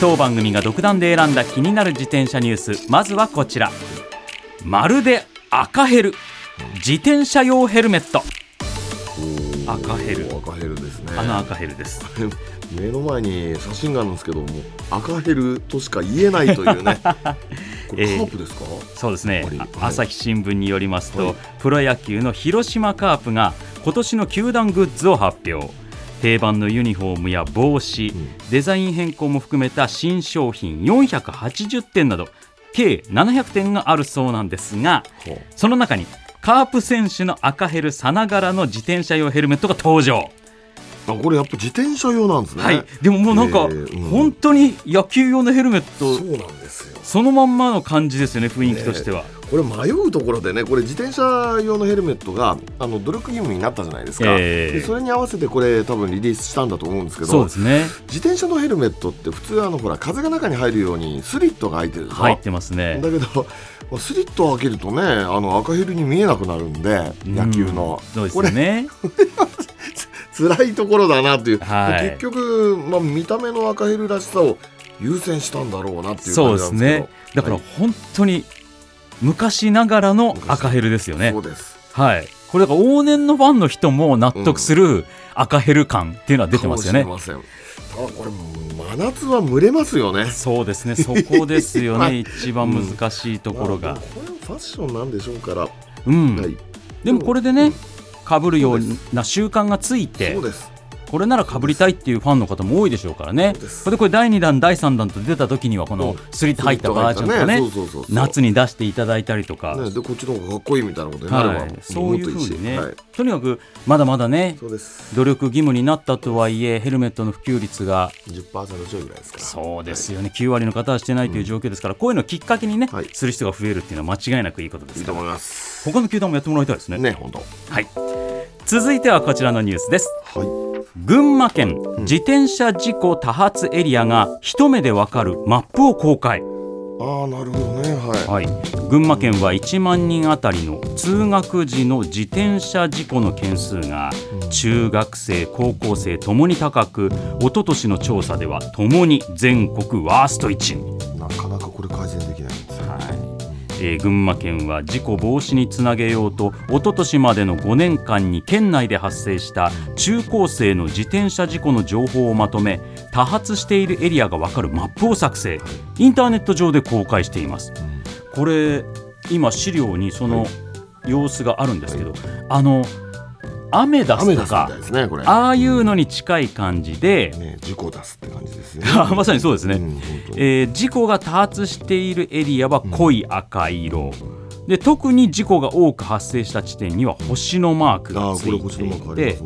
当番組が独断で選んだ気になる自転車ニュース。まずはこちら。まるで赤ヘル。自転車用ヘルメット。赤ヘル。赤ヘルですね。あの赤ヘルです。目の前に写真があるんですけども赤ヘルとしか言えないというね。これカープですか、そうですね、はい。朝日新聞によりますと、はい。プロ野球の広島カープが今年の球団グッズを発表定番のユニフォームや帽子、ん。デザイン変更も含めた新商品480点など計700点があるそうなんですがその中にカープ選手の赤ヘルさながらの自転車用ヘルメットが登場、あこれやっぱ自転車用なんですね。はい、でももうなんか、えーうん。本当に野球用のヘルメットそうなんですよ。そのまんまの感じですよね雰囲気としては。これ迷うところでねこれ自転車用のヘルメットがあの努力義務になったじゃないですか、ええ。でそれに合わせてこれ多分リリースしたんだと思うんですけどそうですね。自転車のヘルメットって普通あのほら風が中に入るようにスリットが開いてるでしょ？入ってますね。だけどスリットを開けるとねあの赤ヘルに見えなくなるんで野球の、そうですこれよね。辛いところだなっていう、はい結局、まあ、見た目の赤ヘルらしさを優先したんだろうなっていうそうです感じなんですけどね。だからはい本当に昔ながらの赤ヘルですよねそう。ですはい。これだから往年のファンの人も納得する赤ヘル感っていうのは出てますよねか。もしれませんただこれ真夏は蒸れますよねそうですね。そこですよはね。い一番難しいところがまあ。でもこれはファッションなんでしょうから、うん。はい、でもこれでね、被るような習慣がついてこれなら被りたいっていうファンの方も多いでしょうからね。でこれ第2弾、第3弾と出た時にはこのスリット入ったバージョンとかね夏に出していただいたりとか。ね、でこっちの方がかっこいいみたいなことになれば、はい、そういうふうにね、とにかくまだまだね努力義務になったとはいえヘルメットの普及率が10%ちょいぐらいですから。そうですよね、9割の方はしてないという状況ですから、こういうのをきっかけにね、はい。する人が増えるっていうのは間違いなくいいことですから。いいと思います。他の球団もやってもらいたいですね。ね本当。はい続いてはこちらのニュースです。はい。群馬県自転車事故多発エリアが一目でわかるマップを公開。ああなるほどね。はい、はい、群馬県は1万人あたりの通学時の自転車事故の件数が中学生高校生ともに高く一昨年の調査ではともに全国ワースト1位、なかなかこれ改善できないえー群馬県は事故防止につなげようと一昨年までの5年間に県内で発生した中高生の自転車事故の情報をまとめ多発しているエリアが分かるマップを作成インターネット上で公開しています。これ今資料にその様子があるんですけど、あのアメダスとかねああいうのに近い感じで、ね事故出すって感じですね。まさにそうですね、うんえー事故が多発しているエリアは濃い赤色、で特に事故が多く発生した地点には星のマークあがついていて。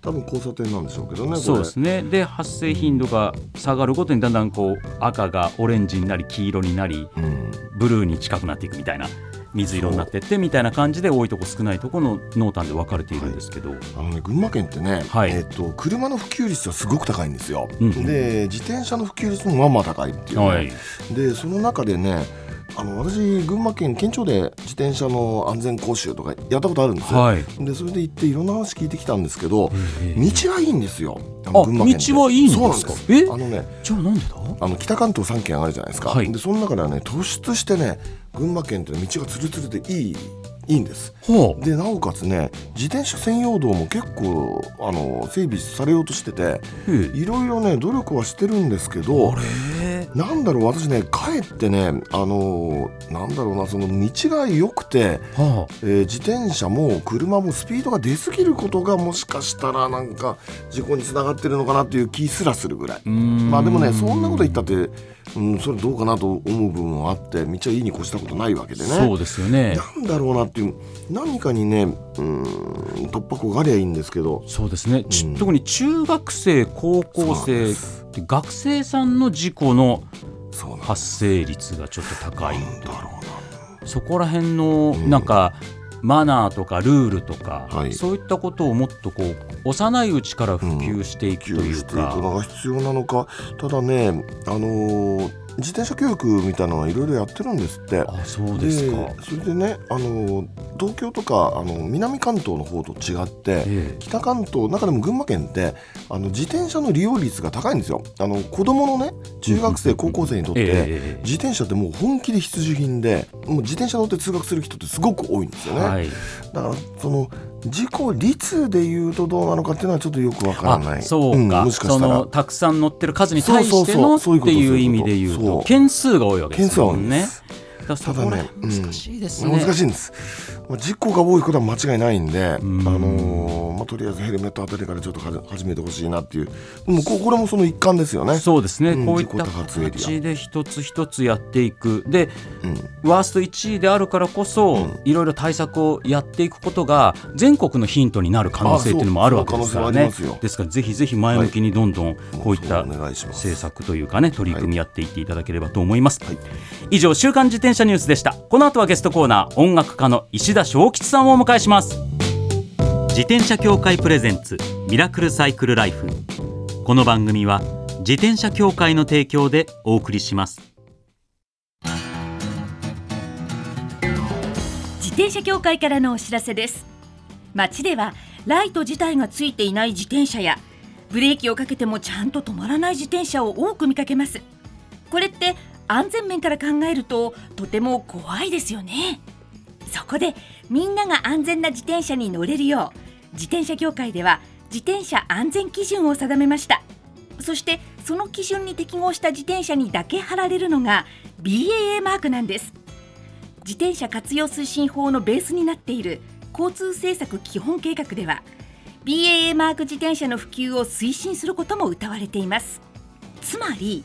多分交差点なんでしょうけどねそうですね。で発生頻度が下がるごとにだんだんこう赤がオレンジになり黄色になりうん。ブルーに近くなっていくみたいな水色になってってみたいな感じで多いとこ少ないとこの濃淡で分かれているんですけど、あのね群馬県ってね、はい。えっと車の普及率はすごく高いんですよ、うんうんで自転車の普及率もまあまあ高いっていうね、はい。でその中でねあの私群馬県県庁で自転車の安全講習とかやったことあるんですよ、はい。でそれで行っていろんな話聞いてきたんですけどえ道はいいんですよの群馬県って道はいいんですか？そうなんですえ？あのねじゃあなんでだ？あの北関東3県あるじゃないですか、はい。でその中ではね突出してね群馬県って道がツルツルでいいいいんです。でなおかつね自転車専用道も結構あの整備されようとしてていろいろね努力はしてるんですけどあれ？なんだろう私ねかえってねあのなんだろうなその道が良くて、はえー自転車も車もスピードが出過ぎることがもしかしたらなんか事故につながってるのかなっていう気すらするぐらい。まあでもねそんなこと言ったって、うん、それどうかなと思う部分はあって道はいいに越したことないわけでね。そうですよねなんだろうなっていう何かにねうん突破口がありゃいいんですけど。そうですね、ちうん。特に中学生高校生学生さんの事故の発生率がちょっと高い。なんだろうな。そこら辺のなんか、マナーとかルールとか、はい。そういったことをもっとこう幼いうちから普及していくというか、のが必要なのか。ただねあのー自転車教育みたいなのはいろいろやってるんですって。あそうですか。それでねあの東京とかあの南関東の方と違って、ええ。北関東中でも群馬県ってあの自転車の利用率が高いんですよ。あの子供のね中学生高校生にとって、え。自転車ってもう本気で必需品でもう自転車乗って通学する人ってすごく多いんですよね、はい、だからその事故率でいうとどうなのかっていうのはちょっとよくわからない。あそうか,、んもしかそのたくさん乗ってる数に対してのっていう意味でいうことと件数が多いわけですもんねただね辺難しいですね。難しいんです、まあ、事故が多いことは間違いないんで、ん。あのーまあ、とりあえずヘルメットあたりからちょっとは始めてほしいなっていう。もうここれもその一環ですよね。そうですね、うん。こういった形で一つ一つやっていく。でうん。ワースト1位であるからこそ、うん。いろいろ対策をやっていくことが全国のヒントになる可能性っていうのもあるわけですからね。ですからぜひぜひ前向きにどんどんこういったもうお願いします。政策というかね取り組みやっていっていただければと思います、はい。以上週刊自転車ニュースでした。この後はゲストコーナー音楽家の石田正吉さんをお迎えします。自転車協会プレゼンツミラクルサイクルライフ。この番組は自転車協会の提供でお送りします。自転車協会からのお知らせです。街ではライト自体がついていない自転車やブレーキをかけてもちゃんと止まらない自転車を多く見かけます。これって安全面から考えるととても怖いですよね。そこでみんなが安全な自転車に乗れるよう自転車協会では自転車安全基準を定めました。そしてその基準に適合した自転車にだけ貼られるのが BAA マークなんです。自転車活用推進法のベースになっている交通政策基本計画では BAA マーク自転車の普及を推進することも謳われています。つまり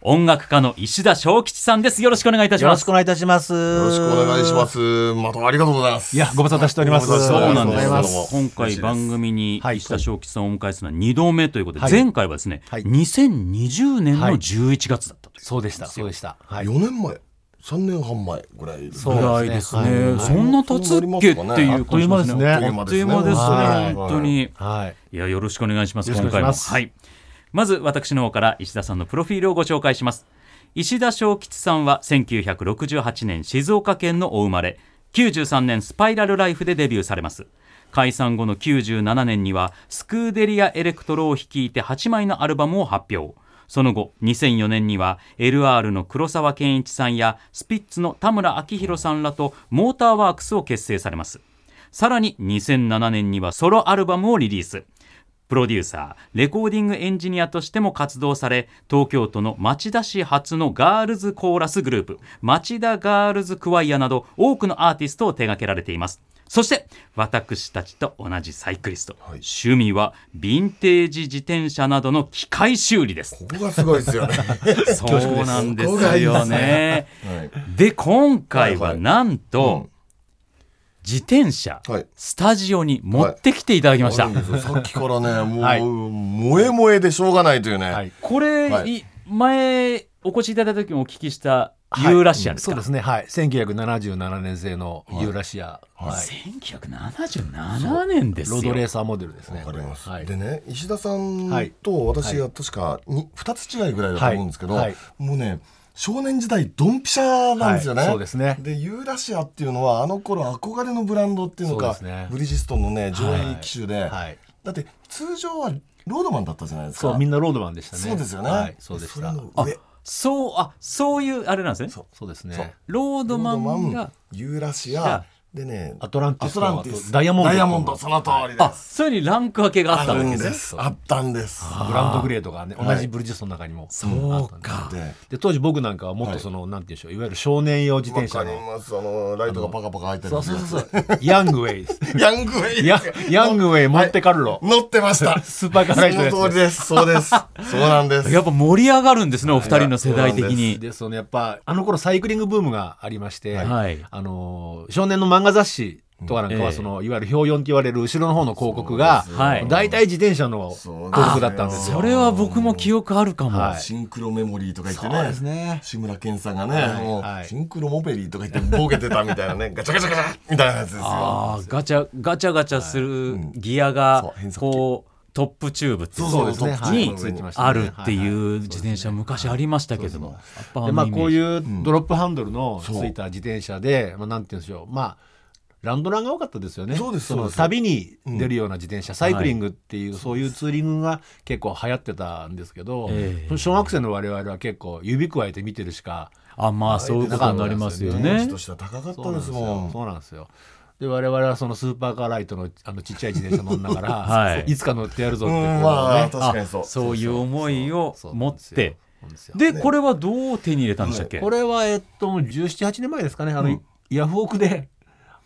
音楽家の石田正吉さんですよろしくお願いいたしますよろしくお願いいたします。よよろしくお願いしま。すまたありがとうございますいやご無沙汰しておりますそうなんです今回番組にはい石田正吉さんをお迎えするのは2度目ということで、はい前回はですね、はい2020年のはい11月だったというそうでした、そうでした。はい。4年前3年半前ぐらいですそうぐらいですね。はいそんな経つっけっていう感じあっとですねあっという間ですね。はい本当に。はい。いや、よろしくお願いします。よろしく今回も。お願いしますはい。まず、私の方から石田さんのプロフィールをご紹介します。石田ショーキチさんは1968年静岡県のお生まれ、93年スパイラルライフでデビューされます。解散後の97年にはスクーデリア・エレクトロを率いて8枚のアルバムを発表。その後、2004年には L⇔R の黒沢健一さんやスピッツの田村明浩さんらとモーターワークスを結成されます。さらに2007年にはソロアルバムをリリース。プロデューサー、レコーディングエンジニアとしても活動され、東京都の町田市発のガールズコーラスグループ、町田ガールズクワイアなど多くのアーティストを手掛けられています。そして、私たちと同じサイクリスト、はい趣味はヴィンテージ自転車などの機械修理です。ここがすごいですよね そうなんですよすね。はいで、今回ははいはいなんと、うん自転車、はいスタジオに持ってきていただきました。あるんですよ さっきからねもう、はい萌え萌えでしょうがないというね、はい。これ、はいい前お越しいただいた時もお聞きしたユーラシアですか、そうですね。はい。1977年製のユーラシア。はい。1977年ですよロードレーサーモデルですね。わかります、はい。でね石田さんはいと私が確かに2つ違いぐらいだと思うんですけど、はいはいもうね少年時代ドンピシャなんですよね、はいそうですねでユーラシアっていうのはあの頃憧れのブランドっていうのかそうですねブリヂストンのね上位機種で、はい。だって通常はロードマンだったじゃないですかそう、みんなロードマンでしたね。そうですよね、はい。そうでした。そうあそういうあれなんですねそうですね。ロードマンがユーラシがアでねアトランティスとス。ダイヤモンド。ダイヤモンドその通りであすそういうふうにランク分けがあったわけです。あったんです。グランドグレードがねはい。同じブリヂストンの中にも。そうあったんで。すかでで当時僕なんかはもっとその、なんていうんでしょう。いわゆる少年用自わ転車のかります。あのライトがパカパカ開いてるそうそうそうそう。ヤングウェイです。ヤングウェイ。ヤヤングウェイモンテカルロ、乗ってました。スーパーカーライトその通りです。そうです。そうなんです。やっぱ盛り上がるんですねお二人の世代的に。でそのやっぱあの頃サイクリングブームがありまして、はい。あの少年の漫画雑誌とかなんかええ。はその、いわゆる表4って言われる後ろの方の広告が大体自転車の広告だったんですよ。それは僕も記憶あるかも、はい。シンクロメモリーとか言ってね。ですね。志村けんさんがね、はいもう、はい。シンクロモペリーとか言ってボケてたみたいなねガチャガチャガチャみたいなやつですよ。ああガチャガチャガチャするギアがこうトップチューブっていうそうそうですね。トップにあるっていう自転車昔ありましたけども。まあこうういうドロップハンドルのついた自転車で、まあなんて言うんでしょう。まあランドランが多かったですよね。そうですその旅に出るような自転車、サイクリングっていう、そういうツーリングが結構流行ってたんですけど、ええ。小学生の我々は結構指くわえて見てるしかあまあそういうことになりますよ当ね。時としては高かったですもん。そうなんですよ。で我々はそのスーパーカーライトのあのちっちゃい自転車乗んながら、はい。い、つか乗ってやるぞってうこうね、んまあ確かにそう。あそういう思いを持って。でこれはどう手に入れたんでしたっけ、これはえっと1718年前ですかね。あの、ヤフオクで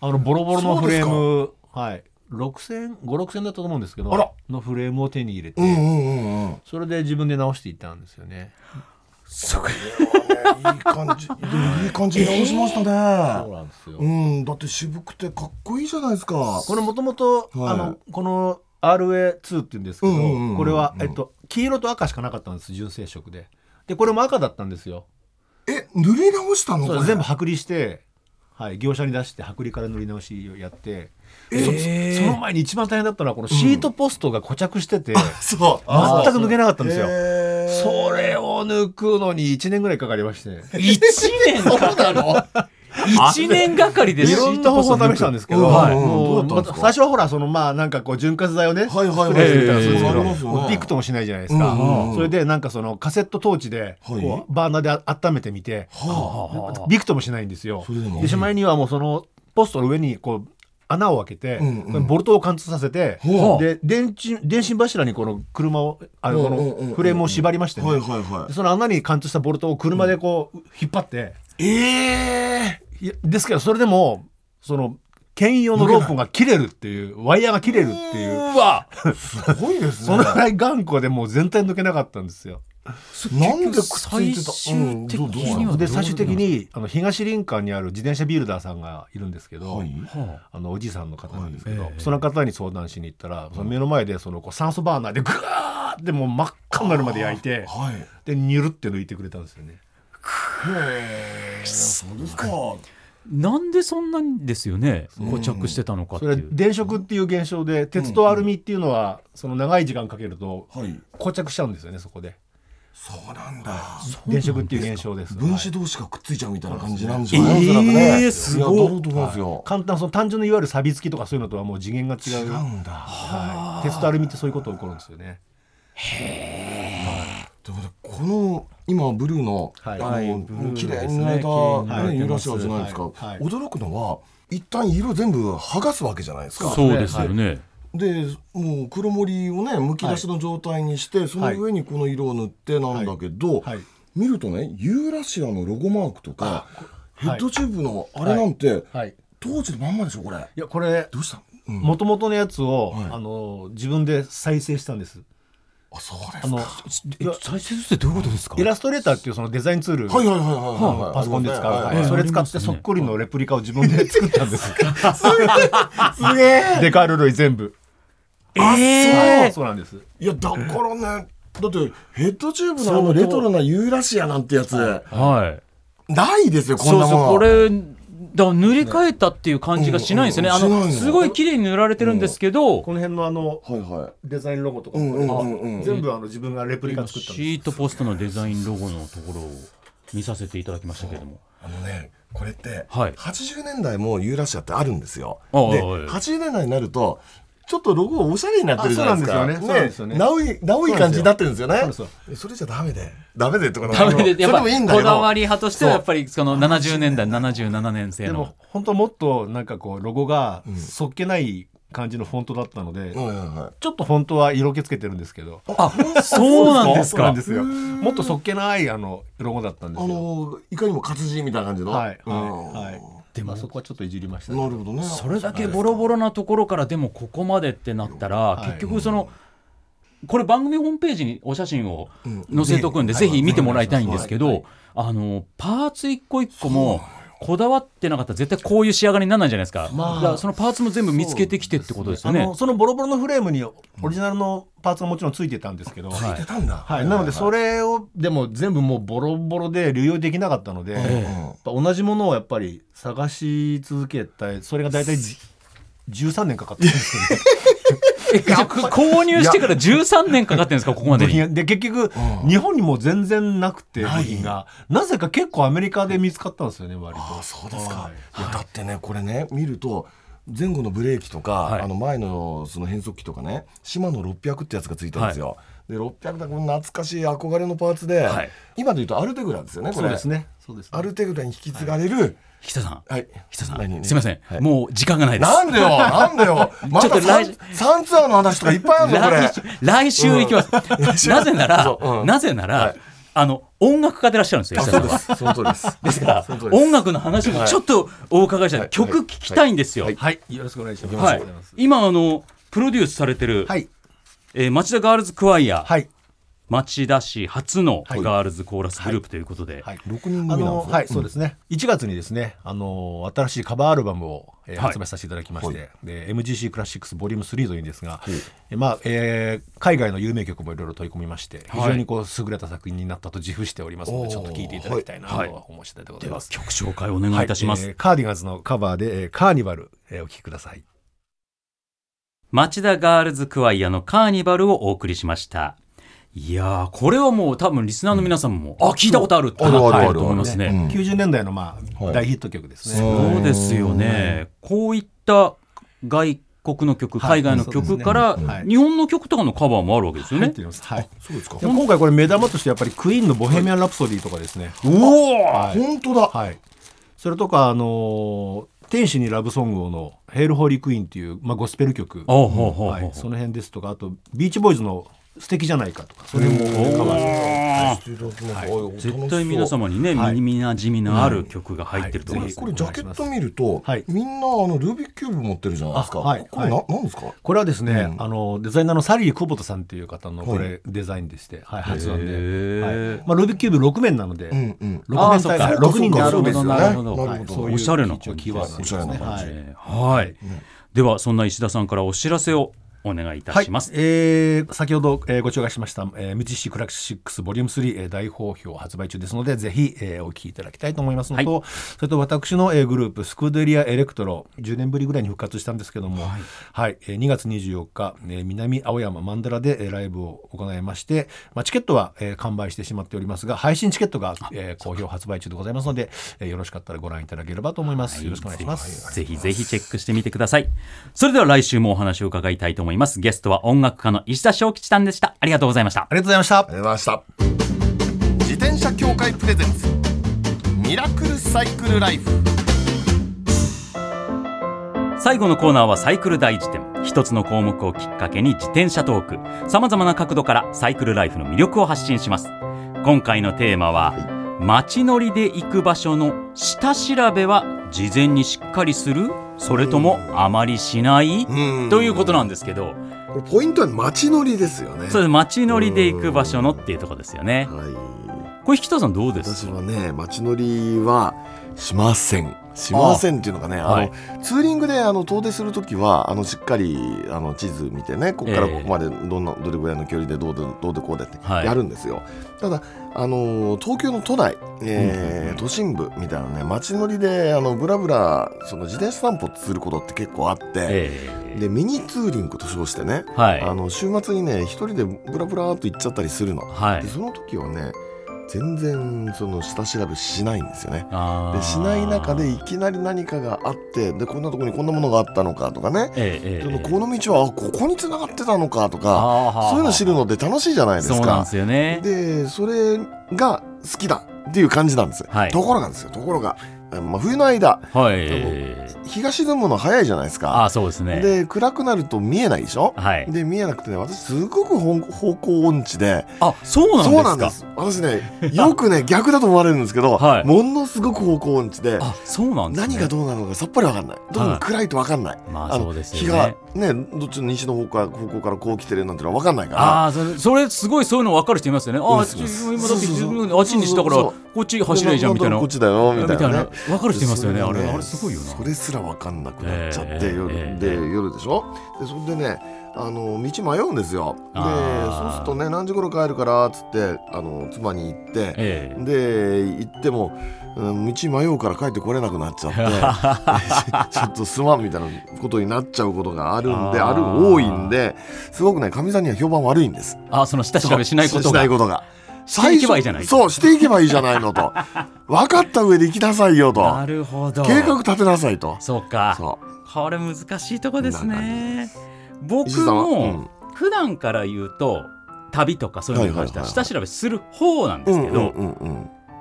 あのボロボロのフレーム。はい。6000 5000だったと思うんですけどのフレームを手に入れて、それで自分で直していったんですよね。そうかいい感じ。でもいい感じに直しましたそうねなんですよ。うん。だって渋くてかっこいいじゃないですか。これもともとこの RA2 って言うんですけど、これは、えっと、黄色と赤しかなかったんです。純正色で。でこれも赤だったんですよ。え塗り直したの？全部剥離して、はい、業者に出して剥離から塗り直しをやってえー。その前に一番大変だったのはこのシートポストが固着してて、そう。全く抜けなかったんですよ。へー。それを抜くのに1年ぐらいかかりまして。1年か。か る1年がかりでいろんな方法を試したんですけど、はい。最初はほらそのまあなんかこう潤滑剤をね、はいはいはいスプレーしてたらするんですけええどビクともしないじゃないですか、それでなんかそのカセットトーチでこう、はいバーナーであ温めてみて、はビクともしないんですよ。でしまいにはもうそのポストの上にこう穴を開けて、ボルトを貫通させて、で電池電信柱にこの車をあのこのフレームを縛りましてその穴に貫通したボルトを車でこう引っ張って、ええいやですけどそれでもその牽引用のロープが切れるっていうワイヤーが切れるっていう。うわ。すごいですねそのぐらい頑固でもう全体抜けなかったんですよ。なんでくっついてた？最終的にはうんで最終的にあの東林間にある自転車ビルダーさんがいるんですけど、はい。あ。のおじさんの方なんですけど、はい。ええその方に相談しに行ったら、その目の前でそのこう酸素バーナーでグワーってもう真っ赤になるまで焼いてはい。でニュルって抜いてくれたんですよね。へえそうですか。なんでそんなにですよね固着してたのかってそれいう電飾っていう現象で鉄とアルミっていうのはその長い時間かけるとはい。固着しちゃうんですよねそこで。そうなんだ。電飾っていう現象です。分子同士がくっついちゃうみたいな感じなんでしょうね。えーおそらくねすごい。簡単その単純のいわゆる錆びつきとかそういうのとはもう次元が違う。違うんだはい、鉄とアルミってそういうこと起こるんですよねということでこの今ブルーの、はい。あはい。の綺麗ですねに塗られた、はい。ねユーラシアじゃないですか、はい。はい。驚くのは一旦色全部剥がすわけじゃないですか。そうですよね、でもう黒森をねむき出しの状態にして、その上にこの色を塗ってなんだけど、はい。見るとねユーラシアのロゴマークとかヘッドチューブのあれなんて、はい。当時のまんまでしょこれ。いやこれどうした、うん。もともとのやつを、はい。あの自分で再生したんですあそうですか。あのいや再生ってどういうことですか？イラストレーターっていうそのデザインツール、はいはいはいはいパソコンで使う、はいそれ使ってそっくりのレプリカを自分で作ったんです。すげえ。デカール類全部。えはいそう。なんです。いやだからねだってヘッドチューブのあのレトロなユーラシアなんてやつ、はい。ないですよこんそうなものそうこれだから塗り替えたっていう感じがしないんですよね、あうんうん。しないののすごい綺麗に塗られてるんですけど、この辺のあのはいはい。デザインロゴとかうんうんも、うんうん。全部あの自分がレプリカ作ったんシートポストのデザインロゴのところを見させていただきましたけれども。あのねこれって、はい。80年代もユーラシアってあるんですよ。ああではい80年代になるとちょっとロゴがおしゃれになってるじゃないですか。あそうなんですよね。そうなんですよね。なおいなおい感じになってるんですよね。それじゃダメで。ダメでってことダメでやっぱそれでもいいんだけどこだわり派としてはやっぱりその70年代77年生の。でも本当もっとなんかこうロゴがそっけない感じのフォントだったので、ちょっと本当は色気つけてるんですけど。あそうなんですか？そうなんですよもっとそっけないあのロゴだったんですあよのいかにも活字みたいな感じの？はいはいでもそこはちょっといじりましたね。なるほどね。それだけボロボロなところからでもここまでってなったら、い。結局そのこれ番組ホームページにお写真をうん。載せとくんで、ねぜひ見てもらいたいんですけど、はい。あのパーツ一個一個もこだわってなかったら絶対こういう仕上がりにならないじゃないですか,、まあだからそのパーツも全部見つけてきてってことですよね。あのそのボロボロのフレームにオリジナルのパーツがもちろんついてたんですけど、つい。てたんだはい、なのでそれをでも全部もうボロボロで流用できなかったので、同じものをやっぱり探し続けたそれが大体じ 13年かかったんですよね。えじゃあ購入してから13年かかってるんですかここまでで結局、うん。日本にも全然なくて部品が。なぜか結構アメリカで見つかったんですよね割と。ああそうですか、はい。だってねこれね見ると前後のブレーキとか、はい。あの前のその変速機とかねシマノ600ってやつがついてるんですよ、で600だこの懐かしい憧れのパーツで、はい。今で言うとアルテグラですよねこれ。そうですね。そうですね。アルテグラに引き継がれる北さん。はい、北さん。何すいません、はい。もう時間がないです。なんでよ？なんでよ？ま ちょっとたサン来サンツアーの話とかいっぱいあるぞこれ。来週来週行きます、なぜなら、そううん。なぜなら、はい。あの音楽家でいらっしゃるんですよあ石田さんは。そうです。その通りです。ですから音楽の話もちょっとお伺いしたい、はい。曲聞きたいんですよ。はい。よろしくお願いします、はい。今あのプロデュースされてる、はい。えー町田ガールズクワイア、はい町田市初のはい。ガールズコーラスグループということで、はい。6人組なあんはい、そうですね。1月にですね、あの新しいカバーアルバムを、えーはい。発売させていただきまして、で MGC クラシックスボリューム3というんですが、えまあ、えー海外の有名曲もいろいろ取り込みまして、非常にこう優れた作品になったと自負しておりますので、ちょっと聴いていただきたいなとはい。思う次第でございます。曲紹介お願いいたします。はい。えーカーディガンズのカバーで、えーカーニバル、えーお聴きください。町田ガールズクワイアのカーニバルをお送りしました。いやーこれはもう多分リスナーの皆さんも、あ聞いたことあるってなってると思いますね。うん。90年代のまあ、はい。大ヒット曲ですね。そうですよね。こういった外国の曲、はい。海外の曲から、日本の曲とかのカバーもあるわけですよね。はい。そうですか。で今回これ目玉としてやっぱりクイーンのボヘミアン・ラプソディとかですね。うおはい。本当だ。はい、それとか、あのー天使にラブソングをの「ヘイル・ホーリー・クイーン」っていう、まあ、ゴスペル曲、はい、その辺ですとかあとビーチボーイズの「素敵じゃないか」とかそれもカバー。絶対皆様にね、はい。耳なじみのある曲が入ってると思います。これジャケット見ると、はい。みんなあのルービックキューブ持ってるじゃないですか。あはい。これな、はなんですか？これはですね、うん。あのデザイナーのサリー・久保田さんっていう方のこはれデザインでして、はい、発案で、まあ、ルービックキューブ6面なので、うんうん。6あーそっか。面体6人でなるほど遊べるなるほどなるほど。そうい。うおしゃれな一応キーワードなんですねおしゃれな感じ。はい。はい。ではそんな石田さんからお知らせをお願いいたします。はいえー先ほど、えーご紹介しました、えー、MGC クラシックスボリューム3、えー大好評発売中ですのでぜひ、えーお聞きいただきたいと思いますのと、それと私の、えーグループスクーデリアエレクトロ10年ぶりぐらいに復活したんですけども、はいえー2月24日、えー南青山マンダラで、えーライブを行いまして、まあ、チケットは、えー完売してしまっておりますが配信チケットが、えー好評発売中でございますので、えーよろしかったらご覧いただければと思います、よろしくお願いします。ぜひぜひチェックしてみてください。それでは来週もお話を伺いたいと思います。ゲストは音楽家の石田正吉さんでした。ありがとうございました。ありがとうございましたありがとうございました。自転車協会プレゼンツ。ミラクルサイクルライフ。最後のコーナーはサイクル大辞典一つの項目をきっかけに自転車トークさまざまな角度からサイクルライフの魅力を発信します今回のテーマは、街乗りで行く場所の下調べは事前にしっかりする？それともあまりしない？うん。ということなんですけど。ポイントは街乗りですよね。それ街乗りで行く場所のっていうところですよね。はい。これ引田さんどうです？私はね街乗りはしません。しませんっていうのがねあの、はい。ツーリングであの遠出する時はあのしっかりあの地図見てねここからここまでどんなどれぐらいの距離でどうでどうでこうでってはい。やるんですよ、ただあの東京の都内、えーうん都心部みたいなね街乗りであのブラブラその自転車散歩することって結構あって、えでミニツーリングと称してね、ーはい。あの週末にね一人でブラブラーっと行っちゃったりするの、はい。でその時はね全然その下調べしないんですよね。でしない中でいきなり何かがあってでこんなところにこんなものがあったのかとかね、ええええでもこの道はあここに繋がってたのかとかそういうの知るのって楽しいじゃないですか。そうなんですよね。でそれが好きだっていう感じなんです、はい。ところがですよところが、まあ、冬の間はい。日が沈むの早いじゃないですあか。あそうですね。で暗くなると見えないでしょ？はい。で見えなくてね私すごく方方向音痴で。あそうなんですか？そうなんです。私ね よくね逆だと思われるんですけど、はい。ものすごく方向音痴で。あそうなんですね。何がどうなるのかさっぱりわかんない。どうも暗いとわかんない、のまあそうです日がよねねどっちの西の方向から方向からこう来てるなんてのはわかんないから。ああそれそれすごいそういうの分かる人いますよね。あああっち今だってあっちにしたからこっち走れじゃんみたいな。こっちだよみたいなね分かる人いますよねでそれがあれ。あれすごいよな。それすら分かんなくなっちゃって、ええ夜ええで夜でしょ？でそれでねあの道迷うんですよ。でそうするとね何時頃帰るからっつってあの妻に言って、ええ。で行っても、うん、道迷うから帰ってこれなくなっちゃって ちょっとすまんみたいなことになっちゃうことがあるんである多いんですごくねかみさんには評判悪いんです。あその下調べしないことがしていけばいいじゃないそうしていけばいいじゃないのと。分かった上で行きなさいよと。なるほど。計画立てなさいと。そうか。そう。これ難しいとこですね。僕も普段から言うと旅とかそういうのに関してははいはいはいはい。下調べする方なんですけど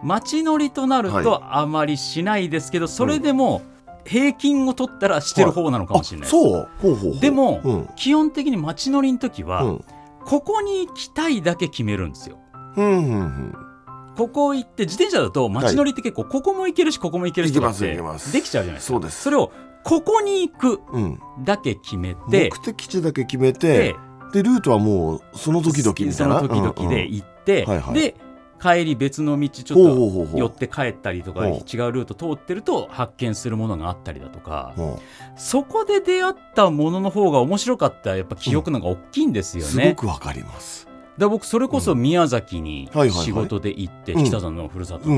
街乗りとなるとあまりしないですけどそれでも平均を取ったらしてる方なのかもしれないです。あそう。ほうほうほう。でもうん。基本的に街乗りの時はうん。ここに行きたいだけ決めるんですようんうんうん。ここ行って自転車だと街乗りって結構ここも行けるしここも行けるしとかってできちゃうじゃないですか。そうです。それをここに行くうん。だけ決めて目的地だけ決めでてでルートはもうその時々みたそいな。の時々で行って、で帰り別の道ちょっと寄って帰ったりとか違うルート通ってると発見するものがあったりだとか。う。んそこで出会ったものの方が面白かったやっぱ記憶のが大きいんですよすごね。くわかりますで僕それこそ宮崎に仕事で行ってうん。北さんのふるさと、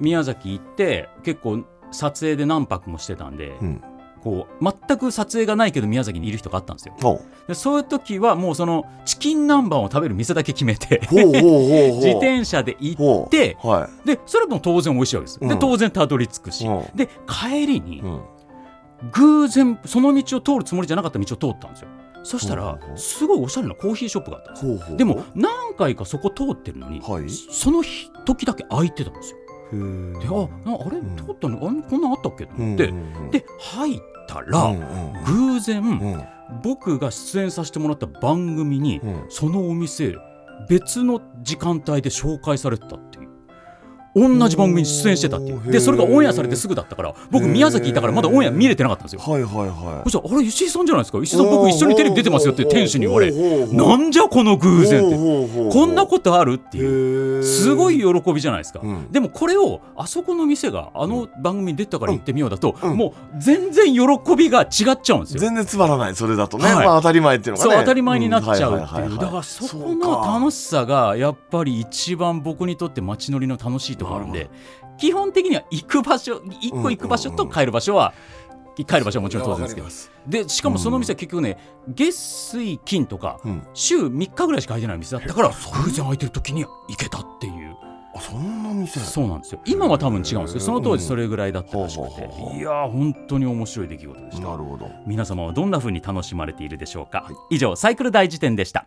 宮崎行って結構撮影で何泊もしてたんで、うん。こう全く撮影がないけど宮崎にいる人があったんですよ。でそういう時はもうそのチキン南蛮を食べる店だけ決めて 自転車で行ってはでそれも当然美味しいわけです。でうん。当然たどり着くし、うん。で帰りに偶然その道を通るつもりじゃなかった道を通ったんですよ。そしたらすごいおしゃれなコーヒーショップがあったんですよ。ほうほうでも何回かそこ通ってるのに、はい。その日時だけ空いてたんですよ。へー。であなあれ？うん。通ったの？あこんなんあったっけ？とうん思って、うんうんで入ったら、うんうん偶然、うん。僕が出演させてもらった番組に、うん。そのお店別の時間帯で紹介されてたっていう同じ番組に出演してたっていう。でそれがオンエアされてすぐだったから僕宮崎いたからまだオンエア見れてなかったんですよ。はいはいはいそしたら「あれ石井さんじゃないですか？石井さん僕一緒にテレビ出てますよ」って店主に言われ「ななんじゃこの偶然」って。てこんなことあるっていう。とすごい喜びじゃないですか、うん。でもこれをあそこの店があの番組に出たから行ってみようだと、うん。もう全然喜びが違っちゃうんですよ。全然つまらないそれだとね、はい。まあ当たり前っていうのがそうね当たり前になっちゃうっていう。だからそこの楽しさがやっぱり一番僕にとって街乗りの楽しいところなんなで基本的には行く場所一個行く場所と帰る場所は帰る場所はもちろん当然ですけど。でしかもその店は結局ね月水金とかうん。週3日ぐらいしか開いてない店だったから偶然空いてる時に行けたっていう。あそんな店？そうなんですよ。今は多分違うんですけどその当時それぐらいだったらしくて。いやー本当に面白い出来事でした。なるほど。皆様はどんな風に楽しまれているでしょうか、以上サイクル大辞典でした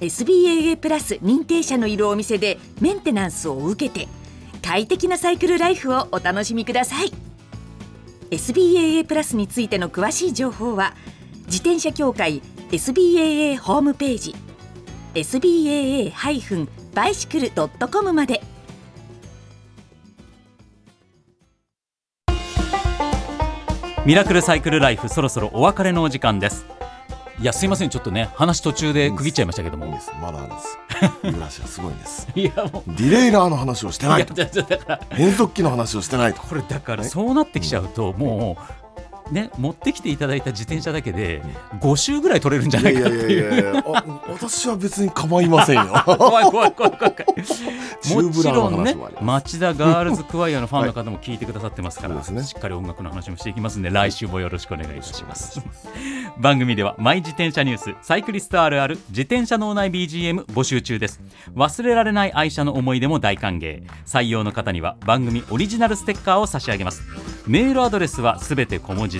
SBAA プラス認定者のいるお店でメンテナンスを受けて快適なサイクルライフをお楽しみください。SBAA プラスについての詳しい情報は自転車協会 SBAA ホームページ SBAA-bicycle.com まで。ミラクルサイクルライフそろそろお別れのお時間です。いやすいませんちょっとね話途中で区切っちゃいましたけども。いいです。まだです。ユーラシアすごいんです。いやもう。ディレイラーの話をしてないと。変速機の話をしてないと。これだからそうなってきちゃうともうね持ってきていただいた自転車だけで5周ぐらい取れるんじゃないかっていう。私は別に構いませんよ。怖い怖い怖い怖い。もちろんね町田ガールズクワイアのファンの方も聞いてくださってますから、そうですねしっかり音楽の話もしていきますんで来週もよろしくお願いいたします。番組ではマイ自転車ニュースサイクリストあるある自転車脳内 BGM 募集中です。忘れられない愛車の思い出も大歓迎。採用の方には番組オリジナルステッカーを差し上げます。メールアドレスはすべて小文字